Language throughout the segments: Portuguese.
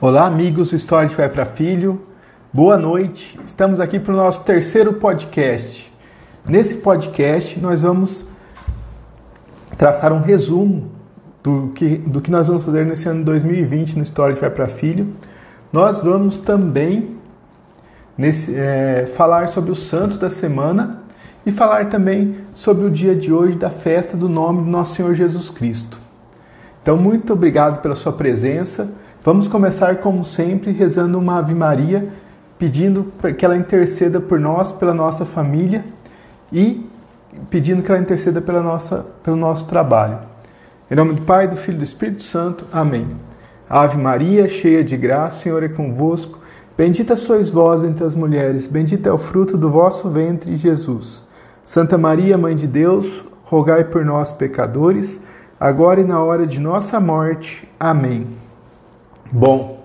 Olá, amigos do História de Pai para Filho. Boa noite. Estamos aqui para o nosso terceiro podcast. Nesse podcast, nós vamos traçar um resumo do que, do que nós vamos fazer nesse ano 2020 no História de Pai para Filho. Nós vamos também nesse, é, falar sobre os santos da semana e falar também sobre o dia de hoje da festa do nome do nosso Senhor Jesus Cristo. Então, muito obrigado pela sua presença. Vamos começar, como sempre, rezando uma Ave Maria, pedindo que ela interceda por nós, pela nossa família e pedindo que ela interceda pela nossa, pelo nosso trabalho. Em nome do Pai, do Filho e do Espírito Santo. Amém. Ave Maria, cheia de graça, o Senhor é convosco. Bendita sois vós entre as mulheres, bendito é o fruto do vosso ventre, Jesus. Santa Maria, Mãe de Deus, rogai por nós, pecadores, agora e na hora de nossa morte. Amém. Bom,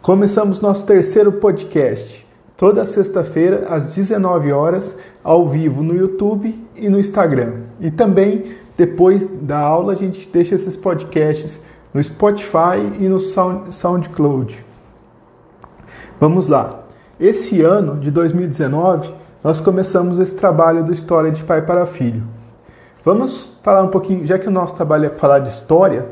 começamos nosso terceiro podcast, toda sexta-feira às 19 horas, ao vivo no YouTube e no Instagram. E também, depois da aula, a gente deixa esses podcasts no Spotify e no SoundCloud. Vamos lá. Esse ano de 2019, nós começamos esse trabalho do História de Pai para Filho. Vamos falar um pouquinho, já que o nosso trabalho é falar de história,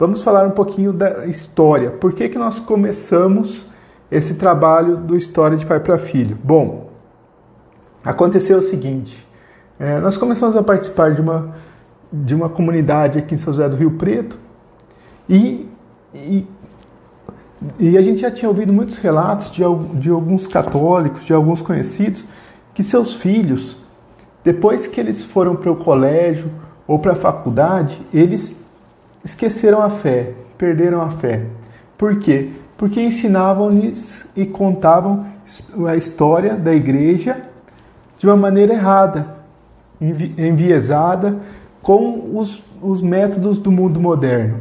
Vamos falar um pouquinho da história. Por que, que nós começamos esse trabalho do História de Pai para Filho? Bom, aconteceu o seguinte: é, nós começamos a participar de uma, de uma comunidade aqui em São José do Rio Preto e, e, e a gente já tinha ouvido muitos relatos de, de alguns católicos, de alguns conhecidos, que seus filhos, depois que eles foram para o colégio ou para a faculdade, eles esqueceram a fé, perderam a fé. Por quê? Porque ensinavam-lhes e contavam a história da igreja de uma maneira errada, enviesada com os, os métodos do mundo moderno,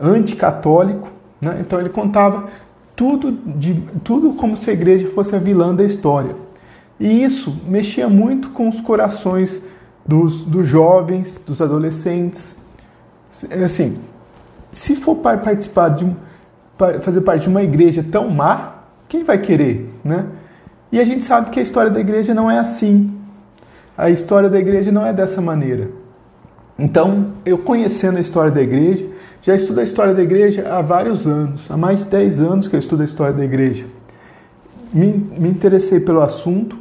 anticatólico. Né? Então ele contava tudo, de, tudo como se a igreja fosse a vilã da história. E isso mexia muito com os corações dos, dos jovens, dos adolescentes, assim, se for participar de fazer parte de uma igreja tão má, quem vai querer, né? E a gente sabe que a história da igreja não é assim. A história da igreja não é dessa maneira. Então, eu conhecendo a história da igreja, já estudo a história da igreja há vários anos, há mais de 10 anos que eu estudo a história da igreja. Me, me interessei pelo assunto,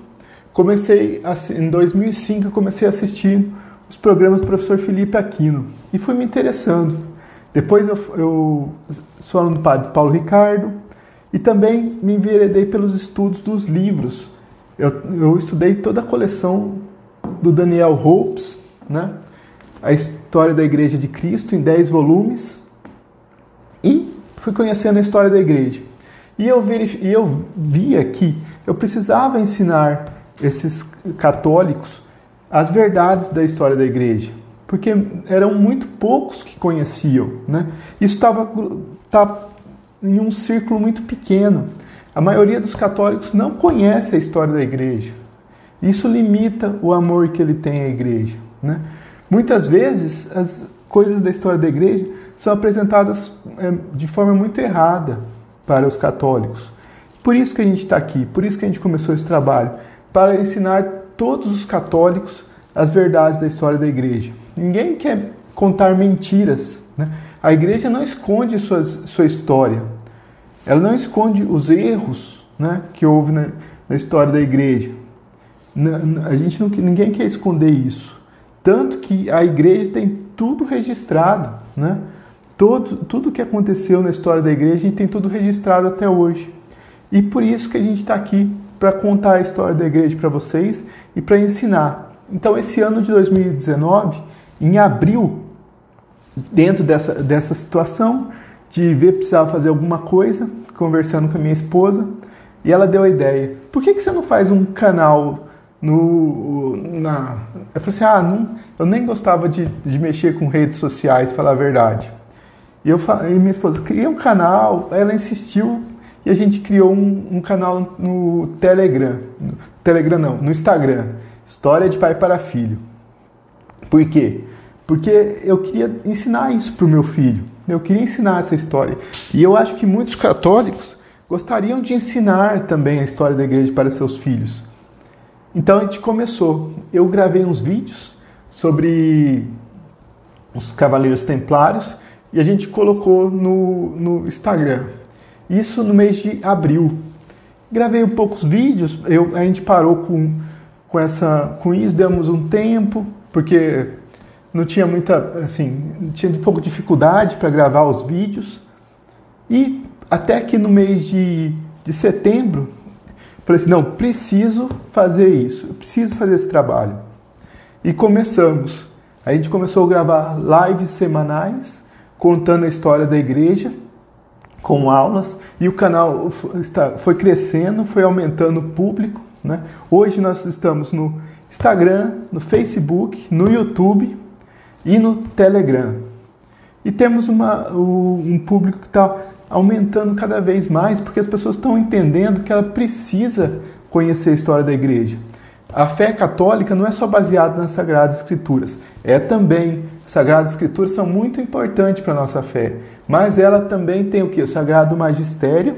comecei, a, em 2005, eu comecei a assistir os programas do professor Felipe Aquino e fui me interessando. Depois eu, eu sou aluno do padre Paulo Ricardo e também me enveredei pelos estudos dos livros. Eu, eu estudei toda a coleção do Daniel Hopes, né? a história da Igreja de Cristo em 10 volumes e fui conhecendo a história da igreja. E eu, verif... e eu via que eu precisava ensinar esses católicos as verdades da história da igreja, porque eram muito poucos que conheciam. Né? Isso estava tá em um círculo muito pequeno. A maioria dos católicos não conhece a história da igreja. Isso limita o amor que ele tem à igreja. Né? Muitas vezes, as coisas da história da igreja são apresentadas é, de forma muito errada para os católicos. Por isso que a gente está aqui, por isso que a gente começou esse trabalho, para ensinar todos os católicos as verdades da história da igreja. Ninguém quer contar mentiras. Né? A igreja não esconde suas, sua história. Ela não esconde os erros né, que houve na, na história da igreja. A gente não, ninguém quer esconder isso. Tanto que a igreja tem tudo registrado. Né? Todo, tudo que aconteceu na história da igreja, a gente tem tudo registrado até hoje. E por isso que a gente está aqui para contar a história da igreja para vocês e para ensinar. Então, esse ano de 2019, em abril, dentro dessa, dessa situação, de ver precisava fazer alguma coisa, conversando com a minha esposa, e ela deu a ideia: por que, que você não faz um canal no. Na... Eu falei assim: ah, não, eu nem gostava de, de mexer com redes sociais, falar a verdade. E, eu, e minha esposa, cria um canal, ela insistiu e a gente criou um, um canal no Telegram. No Telegram não, no Instagram. História de pai para filho. Por quê? Porque eu queria ensinar isso para o meu filho. Eu queria ensinar essa história. E eu acho que muitos católicos gostariam de ensinar também a história da igreja para seus filhos. Então a gente começou. Eu gravei uns vídeos sobre os Cavaleiros Templários e a gente colocou no, no Instagram. Isso no mês de abril. Gravei um poucos vídeos, eu, a gente parou com, com, essa, com isso, demos um tempo, porque não tinha muita, assim, tinha um pouco de dificuldade para gravar os vídeos. E até que no mês de, de setembro, falei assim, não, preciso fazer isso, preciso fazer esse trabalho. E começamos. A gente começou a gravar lives semanais, contando a história da igreja, com aulas, e o canal foi crescendo, foi aumentando o público. Né? Hoje nós estamos no Instagram, no Facebook, no YouTube e no Telegram. E temos uma, um público que está aumentando cada vez mais, porque as pessoas estão entendendo que ela precisa conhecer a história da igreja. A fé católica não é só baseada nas Sagradas Escrituras, é também. As Sagradas Escrituras são muito importantes para a nossa fé, mas ela também tem o que? O Sagrado Magistério,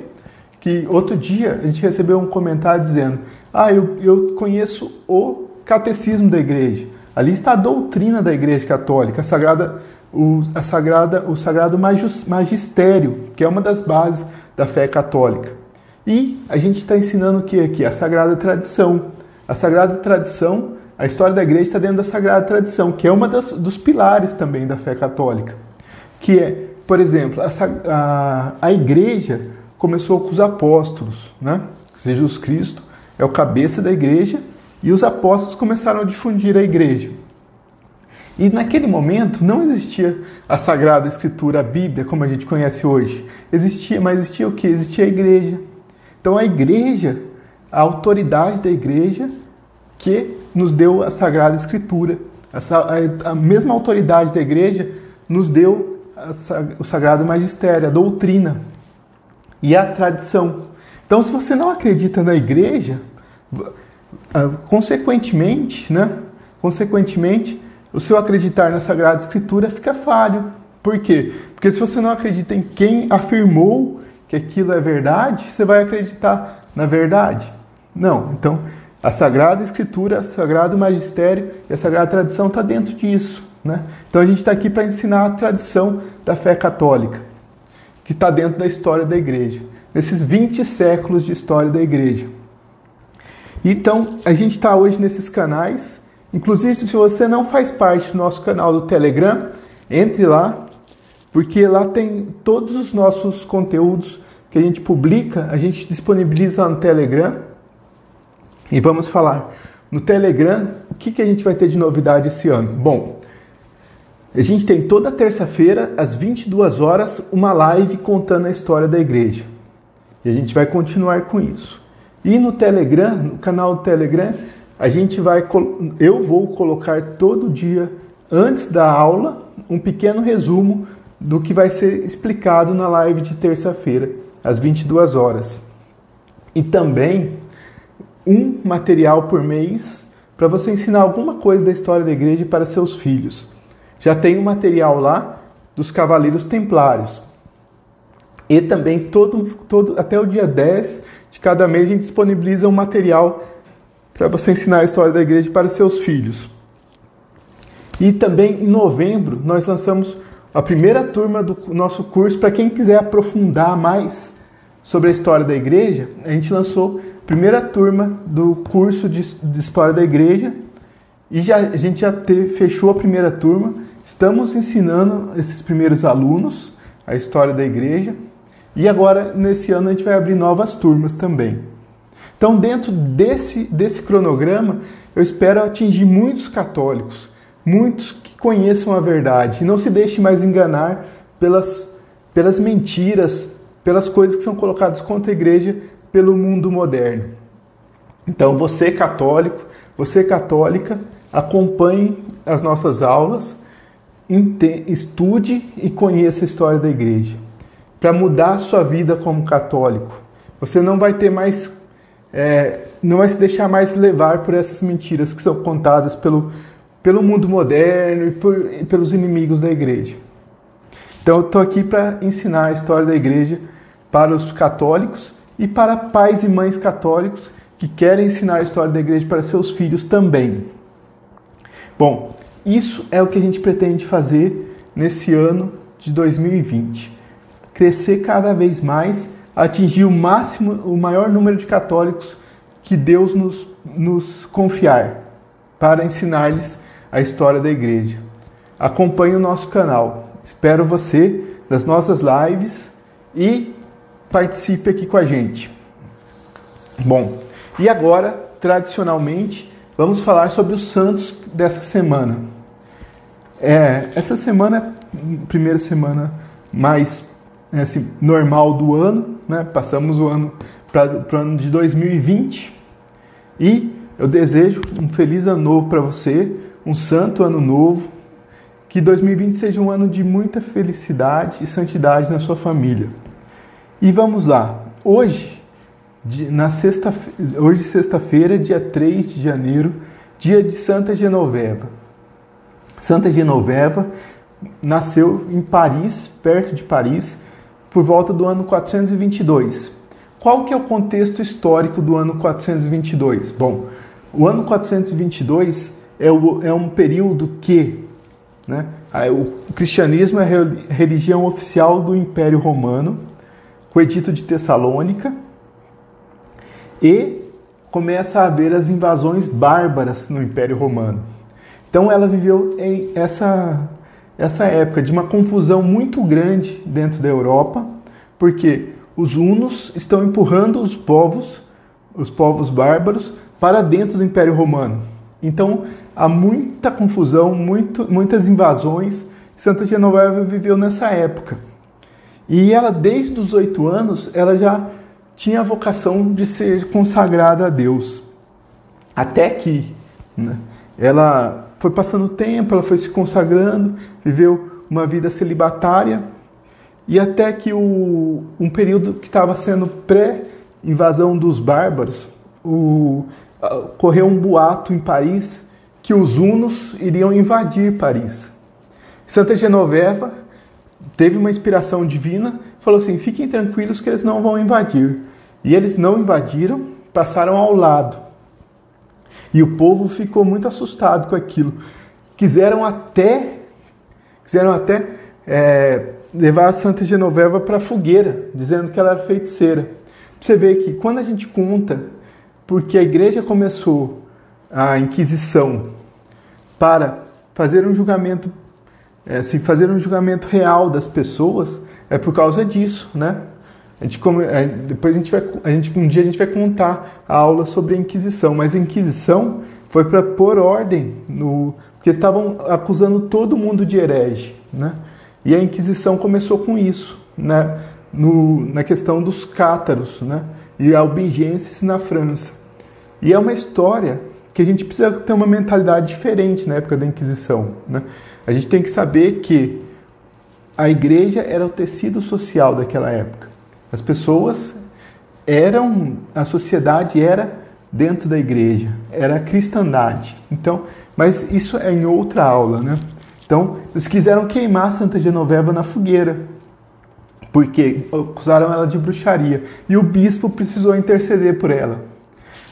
que outro dia a gente recebeu um comentário dizendo: Ah, eu, eu conheço o catecismo da igreja. Ali está a doutrina da igreja católica, a Sagrada o, a sagrada, o sagrado magistério, que é uma das bases da fé católica. E a gente está ensinando o que aqui? A sagrada tradição. A sagrada tradição, a história da igreja está dentro da sagrada tradição, que é uma das, dos pilares também da fé católica. Que é, por exemplo, a, a, a igreja começou com os apóstolos, né? Jesus Cristo é o cabeça da igreja e os apóstolos começaram a difundir a igreja. E naquele momento não existia a Sagrada Escritura, a Bíblia, como a gente conhece hoje. Existia, mas existia o que? Existia a igreja. Então a igreja, a autoridade da igreja que nos deu a Sagrada Escritura. A, mesma autoridade da igreja nos deu o Sagrado Magistério, a doutrina e a tradição. Então, se você não acredita na igreja, consequentemente, né? Consequentemente, o seu acreditar na Sagrada Escritura fica falho. Por quê? Porque se você não acredita em quem afirmou que aquilo é verdade, você vai acreditar na verdade. Não. Então, a Sagrada Escritura, o Sagrado Magistério e a Sagrada Tradição está dentro disso. Né? Então, a gente está aqui para ensinar a tradição da fé católica, que está dentro da história da igreja, nesses 20 séculos de história da igreja. Então, a gente está hoje nesses canais Inclusive, se você não faz parte do nosso canal do Telegram, entre lá, porque lá tem todos os nossos conteúdos que a gente publica, a gente disponibiliza no Telegram. E vamos falar no Telegram o que, que a gente vai ter de novidade esse ano. Bom, a gente tem toda terça-feira, às 22 horas, uma live contando a história da igreja. E a gente vai continuar com isso. E no Telegram, no canal do Telegram, a gente vai, eu vou colocar todo dia, antes da aula, um pequeno resumo do que vai ser explicado na live de terça-feira, às 22 horas. E também um material por mês para você ensinar alguma coisa da história da igreja para seus filhos. Já tem um material lá dos Cavaleiros Templários. E também todo, todo até o dia 10 de cada mês a gente disponibiliza um material para você ensinar a história da igreja para seus filhos. E também em novembro nós lançamos a primeira turma do nosso curso para quem quiser aprofundar mais sobre a história da igreja. A gente lançou a primeira turma do curso de, de história da igreja e já, a gente já te, fechou a primeira turma. Estamos ensinando esses primeiros alunos a história da igreja e agora nesse ano a gente vai abrir novas turmas também. Então, dentro desse, desse cronograma, eu espero atingir muitos católicos, muitos que conheçam a verdade e não se deixe mais enganar pelas, pelas mentiras, pelas coisas que são colocadas contra a igreja pelo mundo moderno. Então, você católico, você católica, acompanhe as nossas aulas, estude e conheça a história da igreja. Para mudar a sua vida como católico. Você não vai ter mais é, não vai se deixar mais levar por essas mentiras que são contadas pelo, pelo mundo moderno e, por, e pelos inimigos da igreja. Então, eu estou aqui para ensinar a história da igreja para os católicos e para pais e mães católicos que querem ensinar a história da igreja para seus filhos também. Bom, isso é o que a gente pretende fazer nesse ano de 2020. Crescer cada vez mais, atingir o máximo, o maior número de católicos que Deus nos, nos confiar para ensinar-lhes a história da igreja. Acompanhe o nosso canal. Espero você nas nossas lives e participe aqui com a gente. Bom, e agora, tradicionalmente, vamos falar sobre os santos dessa semana. É, essa semana, primeira semana mais assim, normal do ano, né? passamos o ano para o ano de 2020 e eu desejo um feliz ano novo para você, um santo ano novo, que 2020 seja um ano de muita felicidade e santidade na sua família. E vamos lá. Hoje, na sexta, hoje sexta-feira, dia 3 de janeiro, dia de Santa Genoveva. Santa Genoveva nasceu em Paris, perto de Paris, por volta do ano 422. Qual que é o contexto histórico do ano 422? Bom, o ano 422 é, o, é um período que né, o cristianismo é a religião oficial do Império Romano com o Edito de Tessalônica e começa a haver as invasões bárbaras no Império Romano. Então ela viveu em essa, essa época de uma confusão muito grande dentro da Europa, porque os hunos estão empurrando os povos, os povos bárbaros, para dentro do Império Romano. Então há muita confusão, muito, muitas invasões. Santa Genoveva viveu nessa época. E ela, desde os oito anos, ela já tinha a vocação de ser consagrada a Deus. Até que né, ela foi passando o tempo, ela foi se consagrando, viveu uma vida celibatária, e até que o, um período que estava sendo pré-invasão dos bárbaros, o, correu um boato em Paris que os hunos iriam invadir Paris. Santa Genoveva teve uma inspiração divina, falou assim: fiquem tranquilos que eles não vão invadir. E eles não invadiram, passaram ao lado. E o povo ficou muito assustado com aquilo. Quiseram até, quiseram até é, levar a Santa Genoveva para a fogueira, dizendo que ela era feiticeira. Você vê que quando a gente conta, porque a igreja começou a Inquisição para fazer um julgamento é, fazer um julgamento real das pessoas é por causa disso, né? Depois a gente vai, a gente, um dia a gente vai contar a aula sobre a Inquisição, mas a Inquisição foi para pôr ordem no, porque estavam acusando todo mundo de herege, né? E a Inquisição começou com isso, né? No, na questão dos cátaros, né? E albigenses na França. E é uma história que a gente precisa ter uma mentalidade diferente na época da Inquisição, né? A gente tem que saber que a igreja era o tecido social daquela época. As pessoas eram, a sociedade era dentro da igreja, era a cristandade. Então, mas isso é em outra aula, né? Então, eles quiseram queimar Santa Genoveva na fogueira, porque acusaram ela de bruxaria. E o bispo precisou interceder por ela.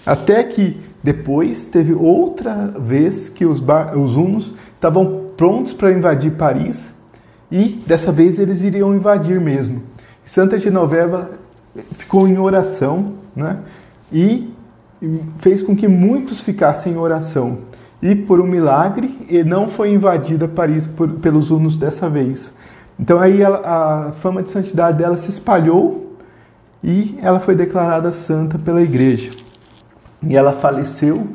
Até que depois teve outra vez que os, os hunos estavam prontos para invadir Paris e dessa vez eles iriam invadir mesmo. Santa Genoveva ficou em oração né? e fez com que muitos ficassem em oração. E por um milagre, não foi invadida Paris por, pelos hunos dessa vez. Então aí a fama de santidade dela se espalhou e ela foi declarada santa pela igreja. E ela faleceu,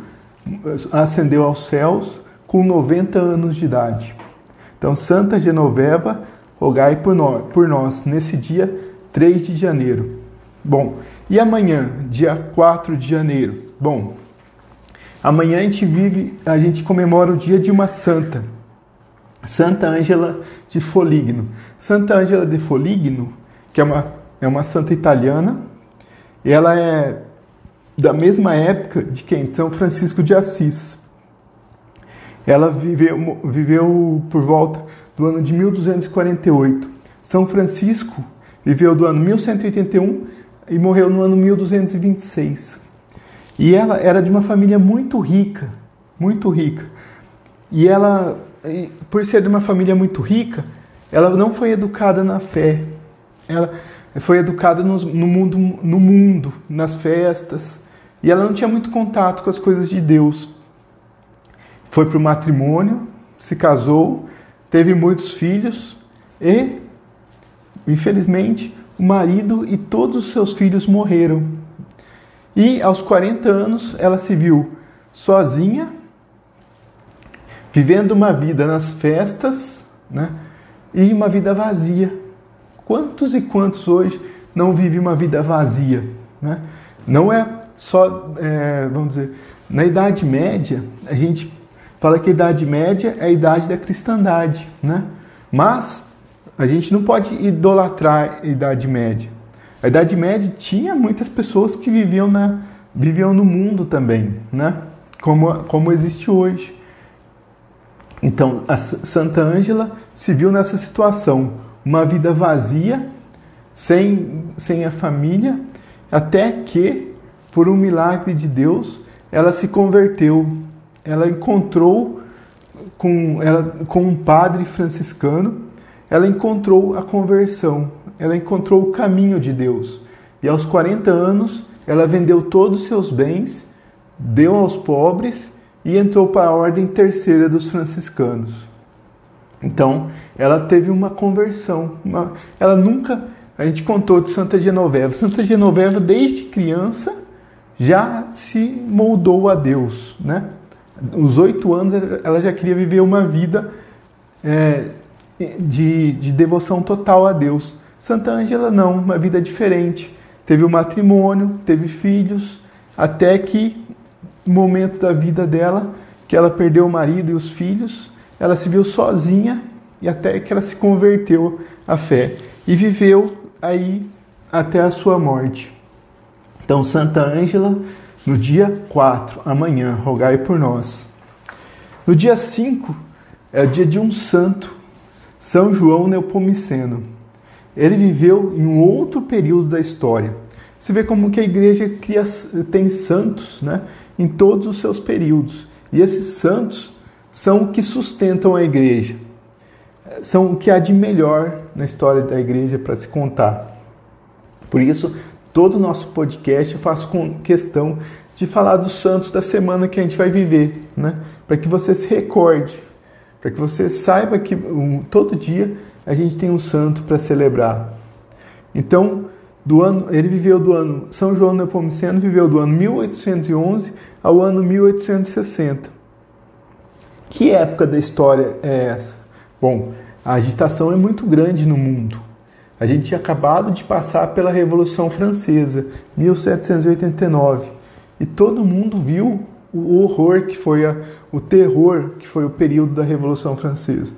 ascendeu aos céus com 90 anos de idade. Então, Santa Genoveva, rogai por nós, por nós nesse dia 3 de janeiro. Bom, e amanhã, dia 4 de janeiro? Bom, amanhã a gente vive, a gente comemora o dia de uma santa, Santa Ângela de Foligno. Santa Ângela de Foligno, que é uma, é uma santa italiana, ela é da mesma época de quem? São Francisco de Assis. Ela viveu, viveu por volta do ano de 1248. São Francisco viveu do ano 1181 e morreu no ano 1226. E ela era de uma família muito rica, muito rica. E ela, por ser de uma família muito rica, ela não foi educada na fé. Ela foi educada no, no, mundo, no mundo, nas festas. E ela não tinha muito contato com as coisas de Deus. Foi para o matrimônio, se casou, teve muitos filhos e, infelizmente, o marido e todos os seus filhos morreram. E aos 40 anos ela se viu sozinha, vivendo uma vida nas festas, né? E uma vida vazia. Quantos e quantos hoje não vivem uma vida vazia, né? Não é só, é, vamos dizer, na Idade Média, a gente fala que a Idade Média é a idade da cristandade, né? Mas a gente não pode idolatrar a Idade Média. A Idade Média tinha muitas pessoas que viviam, na, viviam no mundo também, né? Como, como existe hoje. Então, a Santa Ângela se viu nessa situação, uma vida vazia, sem, sem a família, até que, por um milagre de Deus, ela se converteu. Ela encontrou com, ela, com um padre franciscano, ela encontrou a conversão, ela encontrou o caminho de Deus. E aos 40 anos, ela vendeu todos os seus bens, deu aos pobres e entrou para a ordem terceira dos franciscanos. Então, ela teve uma conversão. Uma, ela nunca. A gente contou de Santa Genoveva. Santa Genoveva, desde criança, já se moldou a Deus. Né? Os oito anos, ela já queria viver uma vida é, de, de devoção total a Deus. Santa Ângela, não, uma vida diferente. Teve o um matrimônio, teve filhos, até que momento da vida dela que ela perdeu o marido e os filhos, ela se viu sozinha e até que ela se converteu à fé e viveu aí até a sua morte. Então, Santa Ângela, no dia 4, amanhã, rogai por nós. No dia 5 é o dia de um santo, São João Neopomiceno. Ele viveu em um outro período da história. Você vê como que a igreja cria, tem santos, né? em todos os seus períodos. E esses santos são o que sustentam a igreja, são o que há de melhor na história da igreja para se contar. Por isso, todo o nosso podcast eu faço com questão de falar dos santos da semana que a gente vai viver, né? para que você se recorde, para que você saiba que um, todo dia a gente tem um santo para celebrar. Então, do ano, ele viveu do ano São João Nepomuceno viveu do ano 1811 ao ano 1860. Que época da história é essa? Bom, a agitação é muito grande no mundo. A gente tinha acabado de passar pela Revolução Francesa, 1789, e todo mundo viu o horror que foi a, o terror que foi o período da Revolução Francesa.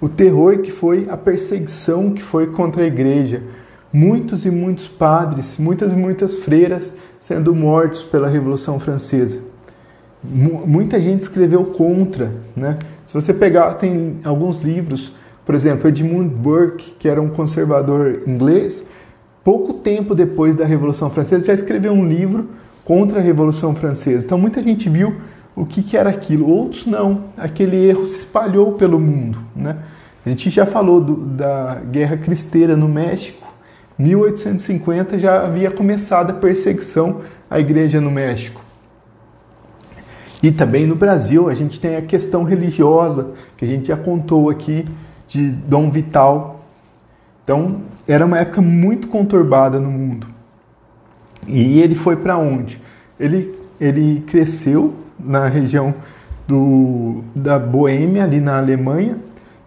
O terror que foi a perseguição que foi contra a igreja, muitos e muitos padres, muitas e muitas freiras sendo mortos pela Revolução Francesa. Muita gente escreveu contra, né? Se você pegar, tem alguns livros, por exemplo, Edmund Burke, que era um conservador inglês, pouco tempo depois da Revolução Francesa já escreveu um livro contra a Revolução Francesa. Então muita gente viu o que, que era aquilo, outros não. Aquele erro se espalhou pelo mundo, né? A gente já falou do, da Guerra Cristeira no México, 1850 já havia começado a perseguição à igreja no México. E também no Brasil a gente tem a questão religiosa, que a gente já contou aqui, de Dom Vital. Então, era uma época muito conturbada no mundo. E ele foi para onde? Ele, ele cresceu na região do, da Boêmia, ali na Alemanha.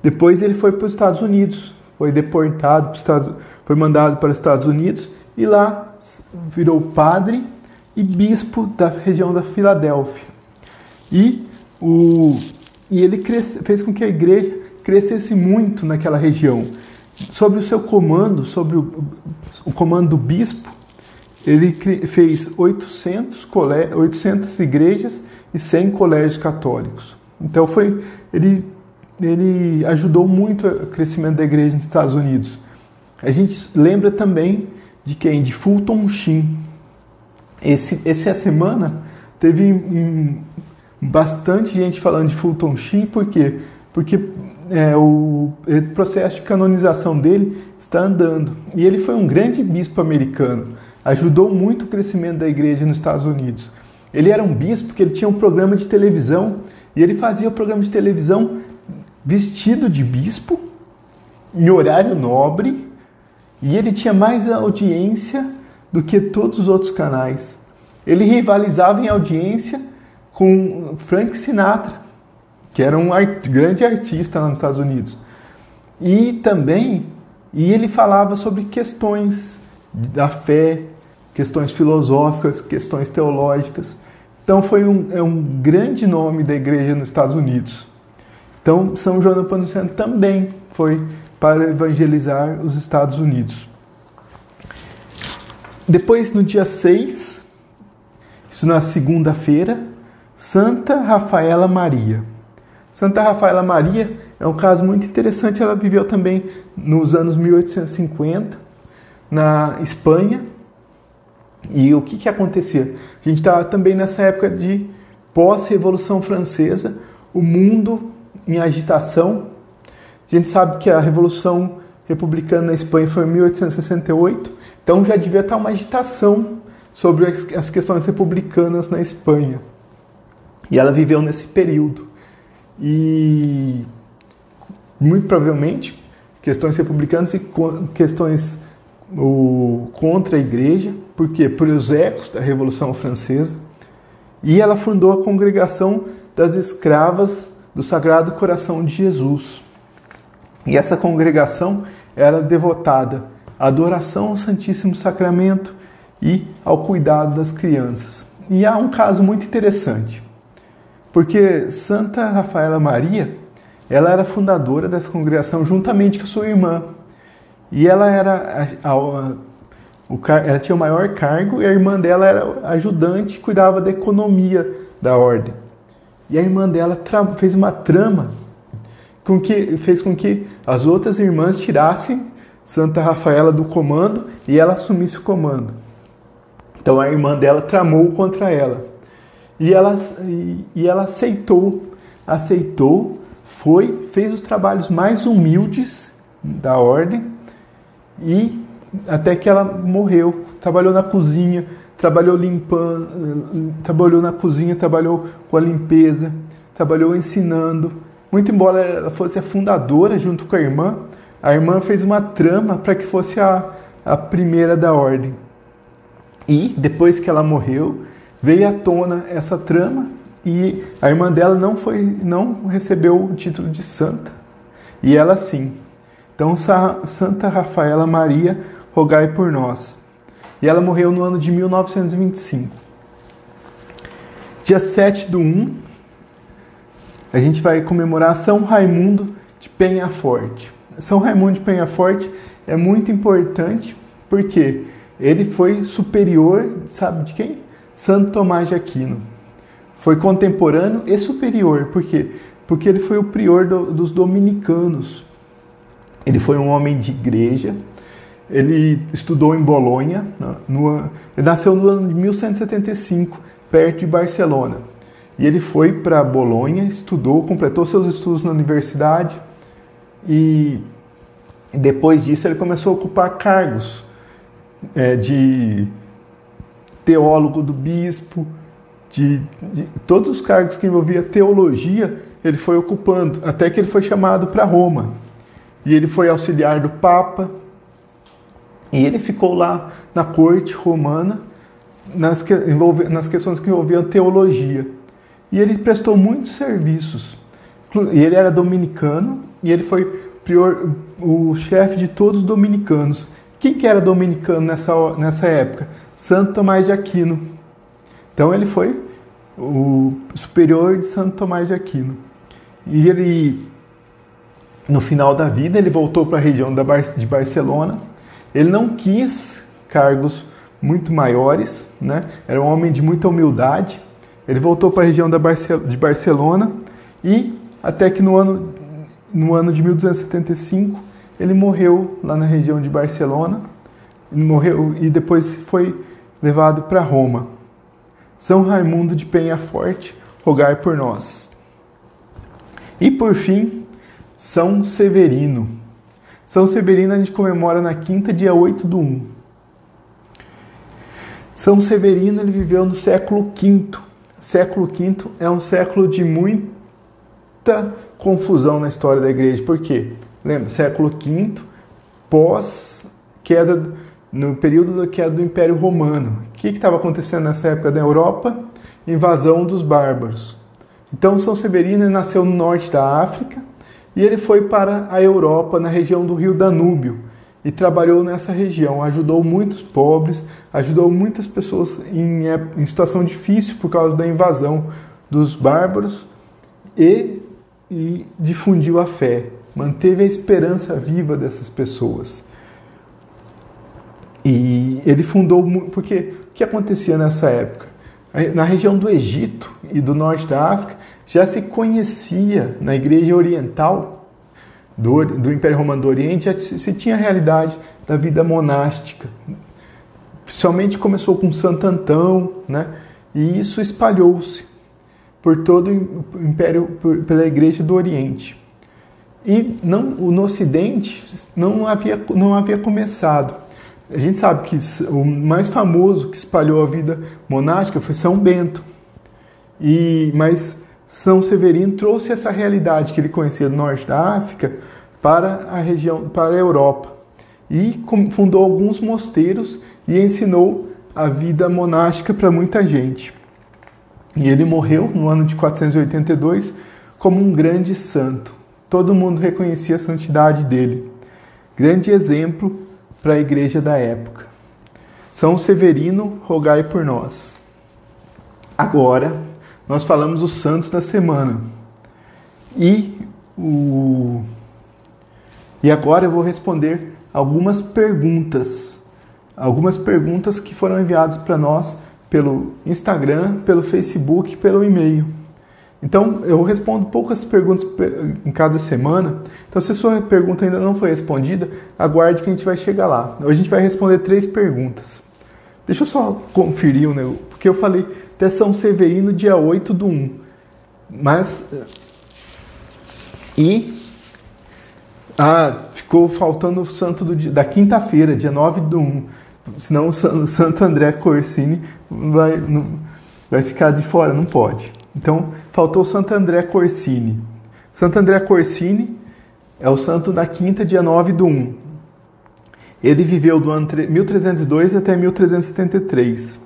Depois ele foi para os Estados Unidos, foi deportado para os Estados foi mandado para os Estados Unidos e lá virou padre e bispo da região da Filadélfia. E, o, e ele cresce, fez com que a igreja crescesse muito naquela região. Sobre o seu comando, sobre o, o comando do bispo, ele fez 800, 800 igrejas e 100 colégios católicos. Então foi ele, ele ajudou muito o crescimento da igreja nos Estados Unidos. a gente lembra também de quem? De Fulton Sheen. Esse, essa semana teve um, bastante gente falando de Fulton Sheen, por quê? Porque é, o, processo de canonização dele está andando. E ele foi um grande bispo americano, ajudou muito o crescimento da igreja nos Estados Unidos. Ele era um bispo porque ele tinha um programa de televisão e ele fazia o programa de televisão vestido de bispo, em horário nobre, e ele tinha mais audiência do que todos os outros canais. Ele rivalizava em audiência com Frank Sinatra, que era um art grande artista lá nos Estados Unidos. E também, e ele falava sobre questões da fé, questões filosóficas, questões teológicas. Então foi um, é um grande nome da igreja nos Estados Unidos. Então São João Nepomuceno também foi para evangelizar os Estados Unidos. Depois, no dia 6, isso na segunda-feira, Santa Rafaela Maria. Santa Rafaela Maria é um caso muito interessante. Ela viveu também nos anos 1850 na Espanha. E o que, que acontecia? A gente estava também nessa época de pós-Revolução Francesa, o mundo em agitação. A gente sabe que a Revolução Republicana na Espanha foi em 1868, então já devia estar uma agitação sobre as questões republicanas na Espanha. E ela viveu nesse período. E muito provavelmente questões republicanas e questões o, contra a igreja, porque por os ecos da Revolução Francesa. E ela fundou a congregação das escravas do Sagrado Coração de Jesus. E essa congregação era devotada à adoração ao Santíssimo Sacramento e ao cuidado das crianças. E há um caso muito interessante, porque Santa Rafaela Maria, ela era fundadora dessa congregação juntamente com sua irmã. E ela era a, a, o, ela tinha o maior cargo e a irmã dela era ajudante, cuidava da economia da ordem. E a irmã dela fez uma trama com que fez com que as outras irmãs tirassem Santa Rafaela do comando e ela assumisse o comando. Então a irmã dela tramou contra ela. E ela, e ela aceitou, aceitou, foi, fez os trabalhos mais humildes da ordem e até que ela morreu. Trabalhou na cozinha, trabalhou limpando, trabalhou na cozinha, trabalhou com a limpeza, trabalhou ensinando. Muito embora ela fosse a fundadora junto com a irmã, a irmã fez uma trama para que fosse a, a primeira da ordem. E depois que ela morreu, veio à tona essa trama e a irmã dela não foi, não recebeu o título de santa. E ela sim. Então Santa Rafaela Maria, rogai por nós. E ela morreu no ano de 1925. Dia 7 do 1, a gente vai comemorar São Raimundo de Penhaforte. São Raimundo de Penhaforte é muito importante porque ele foi superior, sabe de quem? Santo Tomás de Aquino. Foi contemporâneo e superior, por quê? Porque ele foi o prior do, dos dominicanos. Ele foi um homem de igreja, ele estudou em Bolonha, no, ele nasceu no ano de 1175, perto de Barcelona. E ele foi para Bolonha, estudou, completou seus estudos na universidade e depois disso ele começou a ocupar cargos é, de teólogo do bispo, de, de, todos os cargos que envolvia teologia, ele foi ocupando, até que ele foi chamado para Roma. E ele foi auxiliar do Papa, e ele ficou lá na corte romana nas, que, envolve, nas questões que envolviam teologia. E ele prestou muitos serviços. E ele era dominicano e ele foi prior, o chefe de todos os dominicanos. Quem que era dominicano nessa, nessa época? Santo Tomás de Aquino. Então ele foi o superior de Santo Tomás de Aquino. E ele, no final da vida, ele voltou para a região de Barcelona ele não quis cargos muito maiores, né? era um homem de muita humildade. Ele voltou para a região de Barcelona e até que no ano, no ano de 1275 ele morreu lá na região de Barcelona, morreu e depois foi levado para Roma. São Raimundo de Penhaforte, rogai por nós. E por fim, São Severino. São Severino a gente comemora na quinta, dia 8 do 1. São Severino ele viveu no século V. Século V é um século de muita confusão na história da igreja. Por quê? Lembra, século V, pós queda, no período da queda do Império Romano. O que estava acontecendo nessa época da Europa? Invasão dos bárbaros. Então São Severino nasceu no norte da África e ele foi para a Europa, na região do rio Danúbio, e trabalhou nessa região. Ajudou muitos pobres, ajudou muitas pessoas em, em situação difícil por causa da invasão dos bárbaros e, e difundiu a fé, manteve a esperança viva dessas pessoas. E ele fundou, porque o que acontecia nessa época? Na região do Egito e do norte da África já se conhecia na igreja oriental do, do Império Romano do Oriente, já se, se tinha a realidade da vida monástica. Principalmente começou com Santo Antão, né? e isso espalhou-se por todo o Império, por, pela igreja do Oriente. E não, no Ocidente não havia, não havia começado. A gente sabe que o mais famoso que espalhou a vida monástica foi São Bento. E, mas São Severino trouxe essa realidade que ele conhecia do norte da África para a região, para a Europa. E fundou alguns mosteiros e ensinou a vida monástica para muita gente. E ele morreu no ano de 482 como um grande santo. Todo mundo reconhecia a santidade dele. Grande exemplo para a igreja da época. São Severino, rogai por nós. Agora, nós falamos os santos da semana. E o E agora eu vou responder algumas perguntas. Algumas perguntas que foram enviadas para nós pelo Instagram, pelo Facebook, pelo e-mail. Então, eu respondo poucas perguntas em cada semana. Então, se a sua pergunta ainda não foi respondida, aguarde que a gente vai chegar lá. Hoje a gente vai responder três perguntas. Deixa eu só conferir, né? porque eu falei até São Severino, dia 8 do 1. Mas. E. Ah, ficou faltando o santo do dia, da quinta-feira, dia 9 do 1. Senão o Santo André Corsini vai, não, vai ficar de fora, não pode. Então, faltou Santo André Corsini. Santo André Corsini é o santo da quinta, dia 9 do 1. Ele viveu do ano 1302 até 1373.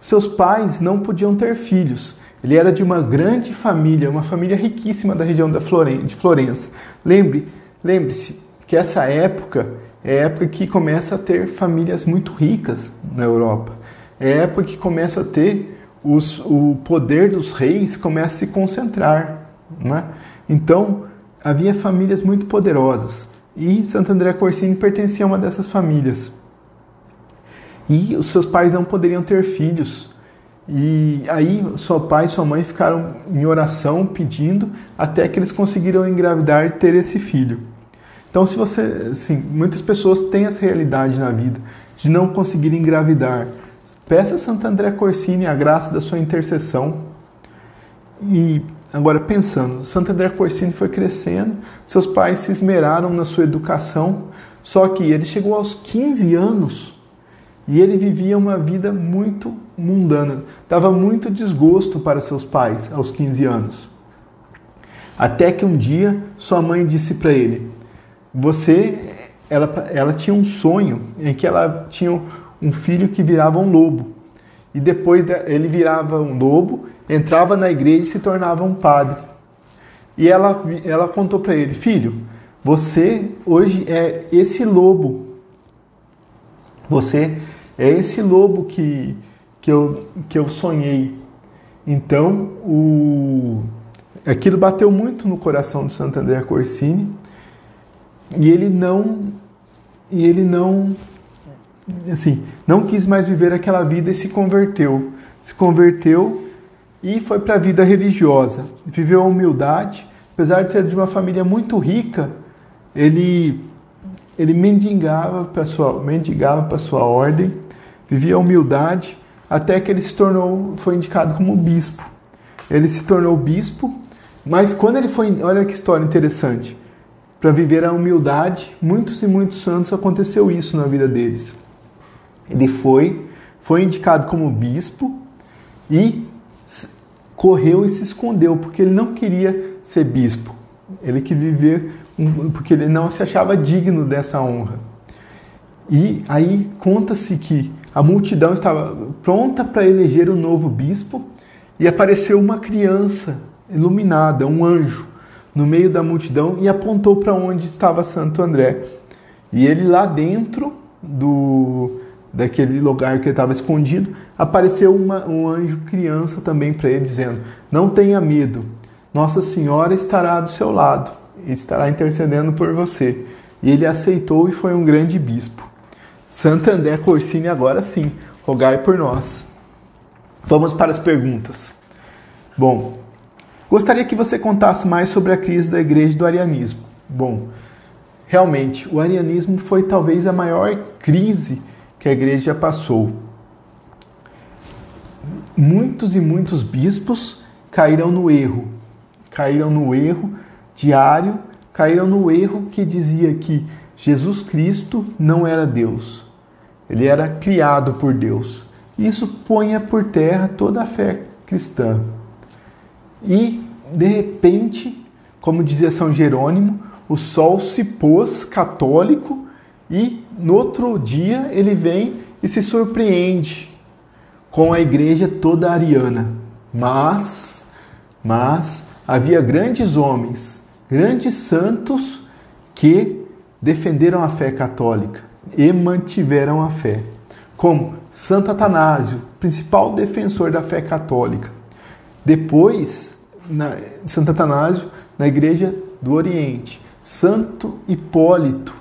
Seus pais não podiam ter filhos. Ele era de uma grande família, uma família riquíssima da região de Florença. Lembre, lembre-se que essa época é a época que começa a ter famílias muito ricas na Europa. É a época que começa a ter os, o poder dos reis começa a se concentrar. Né? Então, havia famílias muito poderosas e Santo André Corsini pertencia a uma dessas famílias. E os seus pais não poderiam ter filhos. E aí, seu pai e sua mãe ficaram em oração pedindo até que eles conseguiram engravidar e ter esse filho. Então, se você, assim, muitas pessoas têm essa realidade na vida de não conseguir engravidar, Peça a Santo André Corsini a graça da sua intercessão. E agora pensando, Santo André Corsini foi crescendo, seus pais se esmeraram na sua educação, só que ele chegou aos 15 anos e ele vivia uma vida muito mundana, dava muito desgosto para seus pais aos 15 anos. Até que um dia sua mãe disse para ele: "Você ela, ela tinha um sonho em que ela tinha um filho que virava um lobo. E depois ele virava um lobo, entrava na igreja e se tornava um padre. E ela, ela contou para ele: Filho, você hoje é esse lobo. Você é esse lobo que, que, eu, que eu sonhei. Então, o, aquilo bateu muito no coração de Santo André Corsini. E ele não e ele não assim, não quis mais viver aquela vida e se converteu. Se converteu e foi para a vida religiosa. Viveu a humildade, apesar de ser de uma família muito rica, ele ele mendigava para sua mendigava para sua ordem, vivia a humildade, até que ele se tornou foi indicado como bispo. Ele se tornou bispo, mas quando ele foi, olha que história interessante, para viver a humildade, muitos e muitos santos aconteceu isso na vida deles. Ele foi, foi indicado como bispo e correu e se escondeu porque ele não queria ser bispo. Ele queria viver porque ele não se achava digno dessa honra. E aí conta-se que a multidão estava pronta para eleger o um novo bispo e apareceu uma criança iluminada, um anjo, no meio da multidão e apontou para onde estava Santo André. E ele lá dentro do daquele lugar que ele estava escondido, apareceu uma, um anjo criança também para ele dizendo: "Não tenha medo. Nossa Senhora estará do seu lado e estará intercedendo por você." E ele aceitou e foi um grande bispo. Santo André Corsini agora sim, rogai por nós. Vamos para as perguntas. Bom, gostaria que você contasse mais sobre a crise da igreja do arianismo. Bom, realmente, o arianismo foi talvez a maior crise que a igreja passou. Muitos e muitos bispos caíram no erro, caíram no erro diário, caíram no erro que dizia que Jesus Cristo não era Deus, ele era criado por Deus. Isso ponha por terra toda a fé cristã. E, de repente, como dizia São Jerônimo, o sol se pôs católico e no outro dia ele vem e se surpreende com a igreja toda ariana. Mas, mas havia grandes homens, grandes santos que defenderam a fé católica e mantiveram a fé, como Santo Atanásio, principal defensor da fé católica. Depois, na, Santo Atanásio, na Igreja do Oriente. Santo Hipólito,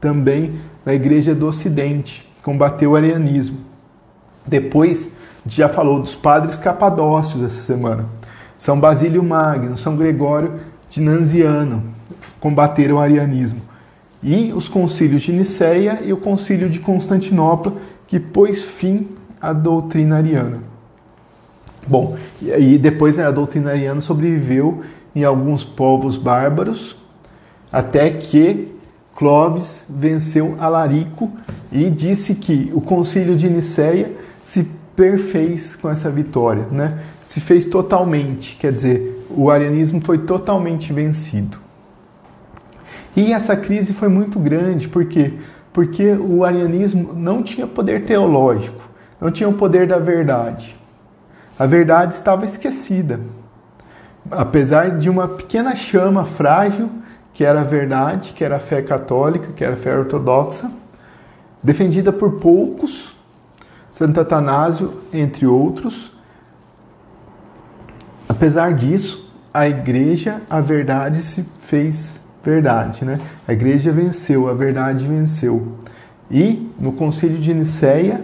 também na Igreja do Ocidente, combateu o arianismo. Depois, já falou dos padres capadócios essa semana. São Basílio Magno, São Gregório de Nanziano combateram o arianismo e os concílios de Nicéia e o concílio de Constantinopla, que pôs fim à doutrina ariana. Bom, e aí depois né, a doutrina ariana sobreviveu em alguns povos bárbaros, até que Clovis venceu Alarico e disse que o concílio de Nicéia se perfez com essa vitória, né? se fez totalmente, quer dizer, o arianismo foi totalmente vencido. E essa crise foi muito grande, por quê? Porque o arianismo não tinha poder teológico, não tinha o poder da verdade. A verdade estava esquecida. Apesar de uma pequena chama frágil, que era a verdade, que era a fé católica, que era a fé ortodoxa, defendida por poucos, Santo Atanásio, entre outros. Apesar disso, a igreja, a verdade se fez verdade, né? A igreja venceu, a verdade venceu. E no concílio de Nicéia,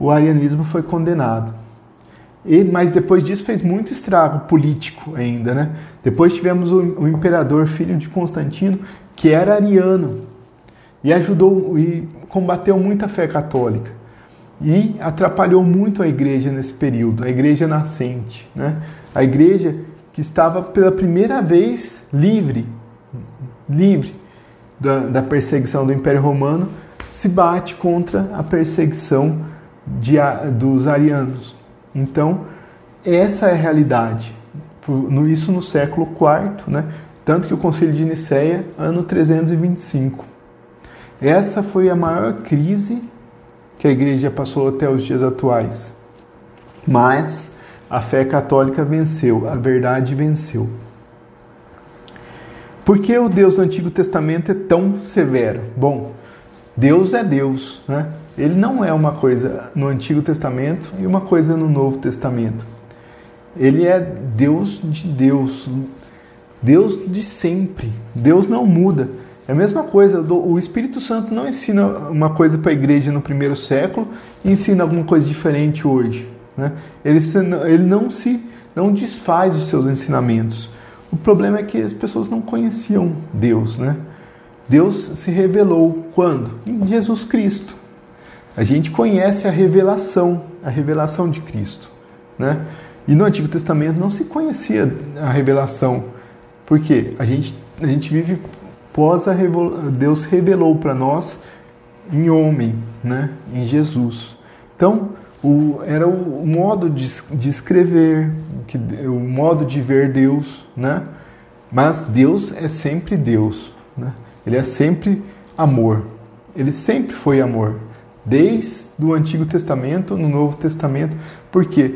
o arianismo foi condenado. E, mas depois disso fez muito estrago político ainda, né? Depois tivemos o, o imperador filho de Constantino, que era ariano e ajudou e combateu muito a fé católica e atrapalhou muito a igreja nesse período, a igreja nascente, né? A igreja que estava pela primeira vez livre livre da, da perseguição do Império Romano, se bate contra a perseguição de, dos arianos. Então, essa é a realidade. Isso no século IV, né? tanto que o Concílio de Nicéia, ano 325. Essa foi a maior crise que a igreja passou até os dias atuais. Mas a fé católica venceu, a verdade venceu. Por que o Deus do Antigo Testamento é tão severo? Bom, Deus é Deus, né? Ele não é uma coisa no Antigo Testamento e uma coisa no Novo Testamento. Ele é Deus de Deus, Deus de sempre. Deus não muda. É a mesma coisa, o Espírito Santo não ensina uma coisa para a igreja no primeiro século e ensina alguma coisa diferente hoje. Né? Ele, ele não se não desfaz os seus ensinamentos. O problema é que as pessoas não conheciam Deus, né? Deus se revelou quando? Em Jesus Cristo. A gente conhece a revelação, a revelação de Cristo, né? E no Antigo Testamento não se conhecia a revelação, porque a gente a gente vive pós a Deus revelou para nós em homem, né? Em Jesus. Então, o, era o modo de, de escrever, que, o modo de ver Deus, né? Mas Deus é sempre Deus, né? Ele é sempre amor. Ele sempre foi amor, desde o Antigo Testamento, no Novo Testamento. Por quê?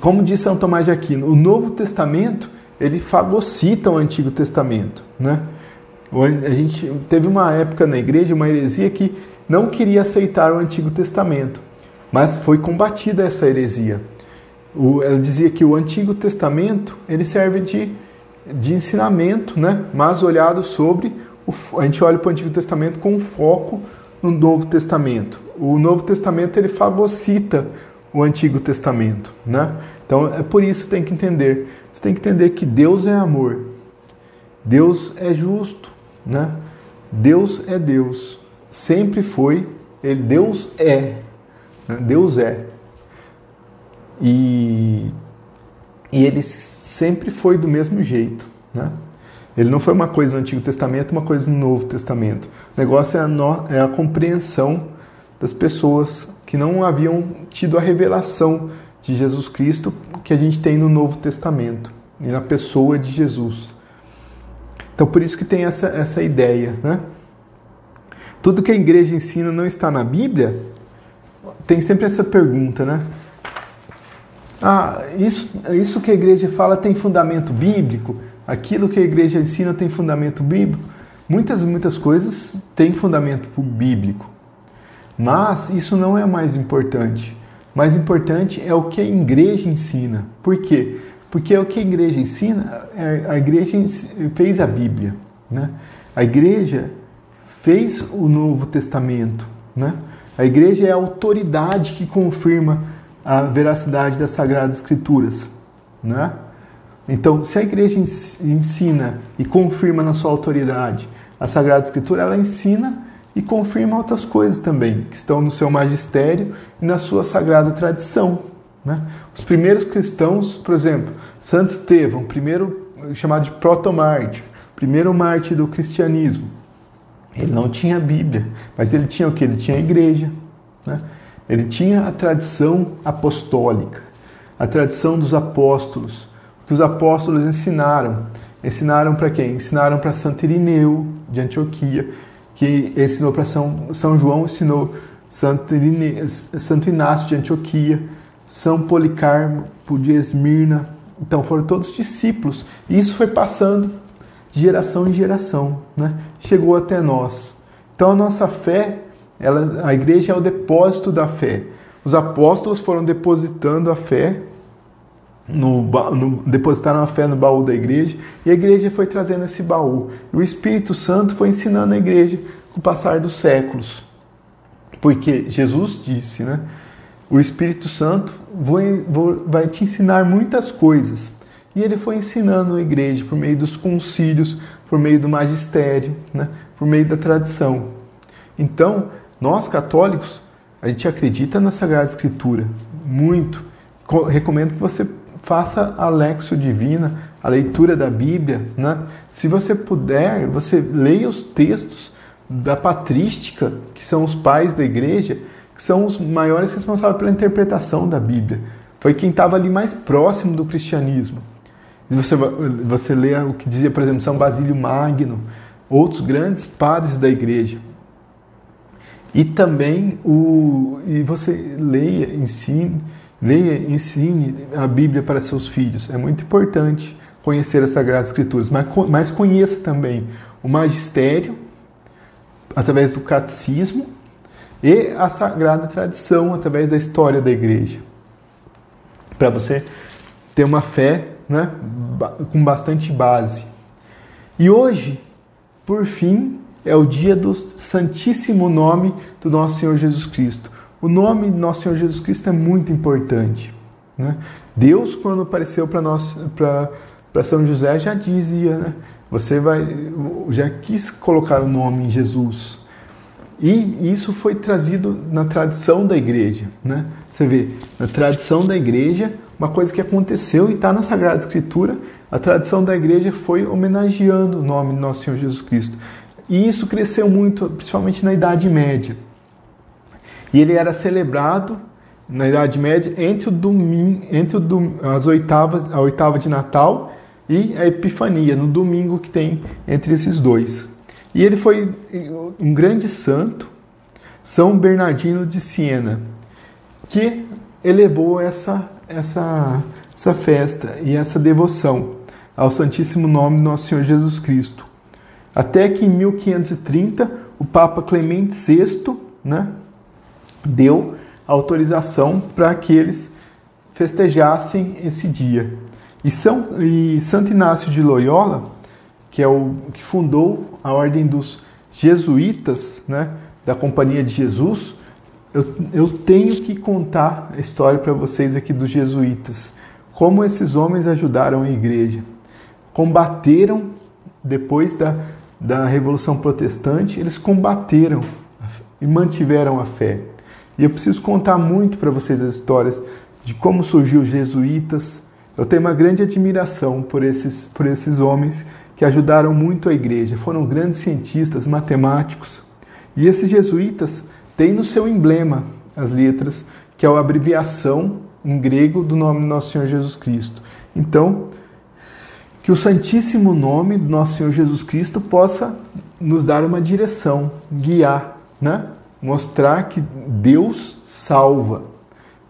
Como diz São Tomás de Aquino, o Novo Testamento ele fagocita o Antigo Testamento, né? A gente teve uma época na igreja, uma heresia que não queria aceitar o Antigo Testamento. Mas foi combatida essa heresia. Ela dizia que o Antigo Testamento ele serve de, de ensinamento, né? mas olhado sobre. O, a gente olha para o Antigo Testamento com foco no Novo Testamento. O Novo Testamento ele fagocita o Antigo Testamento. Né? Então é por isso que tem que entender. Você tem que entender que Deus é amor, Deus é justo, né? Deus é Deus, sempre foi, ele, Deus é. Né? Deus é. E, e ele sempre foi do mesmo jeito. Né? Ele não foi uma coisa no Antigo Testamento, uma coisa no Novo Testamento. O negócio é a, no, é a compreensão das pessoas que não haviam tido a revelação de Jesus Cristo que a gente tem no Novo Testamento e na pessoa de Jesus. Então, por isso que tem essa, essa ideia. Né? Tudo que a igreja ensina não está na Bíblia, tem sempre essa pergunta, né? Ah, isso, isso que a igreja fala tem fundamento bíblico? Aquilo que a igreja ensina tem fundamento bíblico? Muitas, muitas coisas têm fundamento bíblico. Mas isso não é mais importante. Mais importante é o que a igreja ensina. Por quê? Porque é o que a igreja ensina, é, a igreja fez a Bíblia. Né? A igreja fez o Novo Testamento. Né? A igreja é a autoridade que confirma a veracidade das Sagradas Escrituras. Né? Então, se a igreja ensina e confirma na sua autoridade a Sagrada Escritura, ela ensina e confirma outras coisas também, que estão no seu magistério e na sua sagrada tradição. Né? Os primeiros cristãos, por exemplo, Santo Estevão, primeiro chamado de protomártir, primeiro mártir do cristianismo, ele não tinha Bíblia, mas ele tinha o que? Ele tinha a igreja. Né? Ele tinha a tradição apostólica, a tradição dos apóstolos, que os apóstolos ensinaram. Ensinaram para quem? Ensinaram para Santo Irineu de Antioquia, que ensinou para São, São João, ensinou Santo, Santo Inácio de Antioquia, São Policarpo de Esmirna. Então foram todos discípulos. E isso foi passando de geração em geração, né? chegou até nós. Então a nossa fé, ela, a igreja é o depósito da fé. Os apóstolos foram depositando a fé, no, no, depositaram a fé no baú da igreja e a igreja foi trazendo esse baú. E o Espírito Santo foi ensinando a igreja com o passar dos séculos. Porque Jesus disse, né? O Espírito Santo vai te ensinar muitas coisas e ele foi ensinando a igreja por meio dos concílios, por meio do magistério, né? por meio da tradição. Então, nós católicos, a gente acredita na Sagrada Escritura, muito. Recomendo que você faça a Lexo Divina, a leitura da Bíblia. Né? Se você puder, você leia os textos da patrística, que são os pais da igreja, que são os maiores responsáveis pela interpretação da Bíblia. Foi quem estava ali mais próximo do cristianismo. Você, você lê o que dizia, por exemplo, São Basílio Magno, outros grandes padres da igreja. E também o e você leia, ensine, leia, ensine a Bíblia para seus filhos. É muito importante conhecer as Sagradas Escrituras, mas, conheça também o magistério através do catecismo e a sagrada tradição através da história da igreja. Para você ter uma fé né, com bastante base. E hoje, por fim, é o dia do Santíssimo Nome do Nosso Senhor Jesus Cristo. O nome do Nosso Senhor Jesus Cristo é muito importante. Né? Deus, quando apareceu para São José, já dizia: né? Você vai já quis colocar o nome em Jesus. E isso foi trazido na tradição da igreja, né? Você vê, na tradição da igreja, uma coisa que aconteceu e está na Sagrada Escritura, a tradição da igreja foi homenageando o nome do nosso Senhor Jesus Cristo. E isso cresceu muito, principalmente na Idade Média. E ele era celebrado na Idade Média entre o domingo, entre o dom, as oitavas, a oitava de Natal e a Epifania, no domingo que tem entre esses dois. E ele foi um grande santo, São Bernardino de Siena, que elevou essa, essa, essa festa e essa devoção ao Santíssimo Nome do Nosso Senhor Jesus Cristo. Até que em 1530 o Papa Clemente VI né, deu autorização para que eles festejassem esse dia. E, São, e Santo Inácio de Loyola, que é o que fundou a ordem dos jesuítas, né, da Companhia de Jesus, eu, eu tenho que contar a história para vocês aqui dos jesuítas. Como esses homens ajudaram a igreja. Combateram, depois da, da Revolução Protestante, eles combateram e mantiveram a fé. E eu preciso contar muito para vocês as histórias de como surgiu os jesuítas. Eu tenho uma grande admiração por esses, por esses homens que ajudaram muito a igreja. Foram grandes cientistas, matemáticos. E esses jesuítas têm no seu emblema as letras, que é a abreviação em grego do nome do nosso Senhor Jesus Cristo. Então, que o santíssimo nome do nosso Senhor Jesus Cristo possa nos dar uma direção, guiar, né? Mostrar que Deus salva.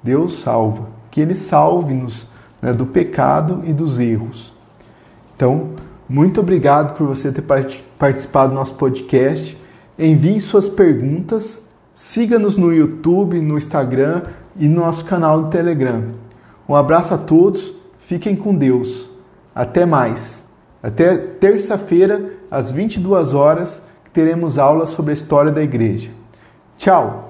Deus salva. Que Ele salve-nos né, do pecado e dos erros. Então, muito obrigado por você ter participado do nosso podcast. Envie suas perguntas, siga-nos no YouTube, no Instagram e no nosso canal do Telegram. Um abraço a todos, fiquem com Deus. Até mais. Até terça-feira, às 22 horas, teremos aula sobre a história da igreja. Tchau!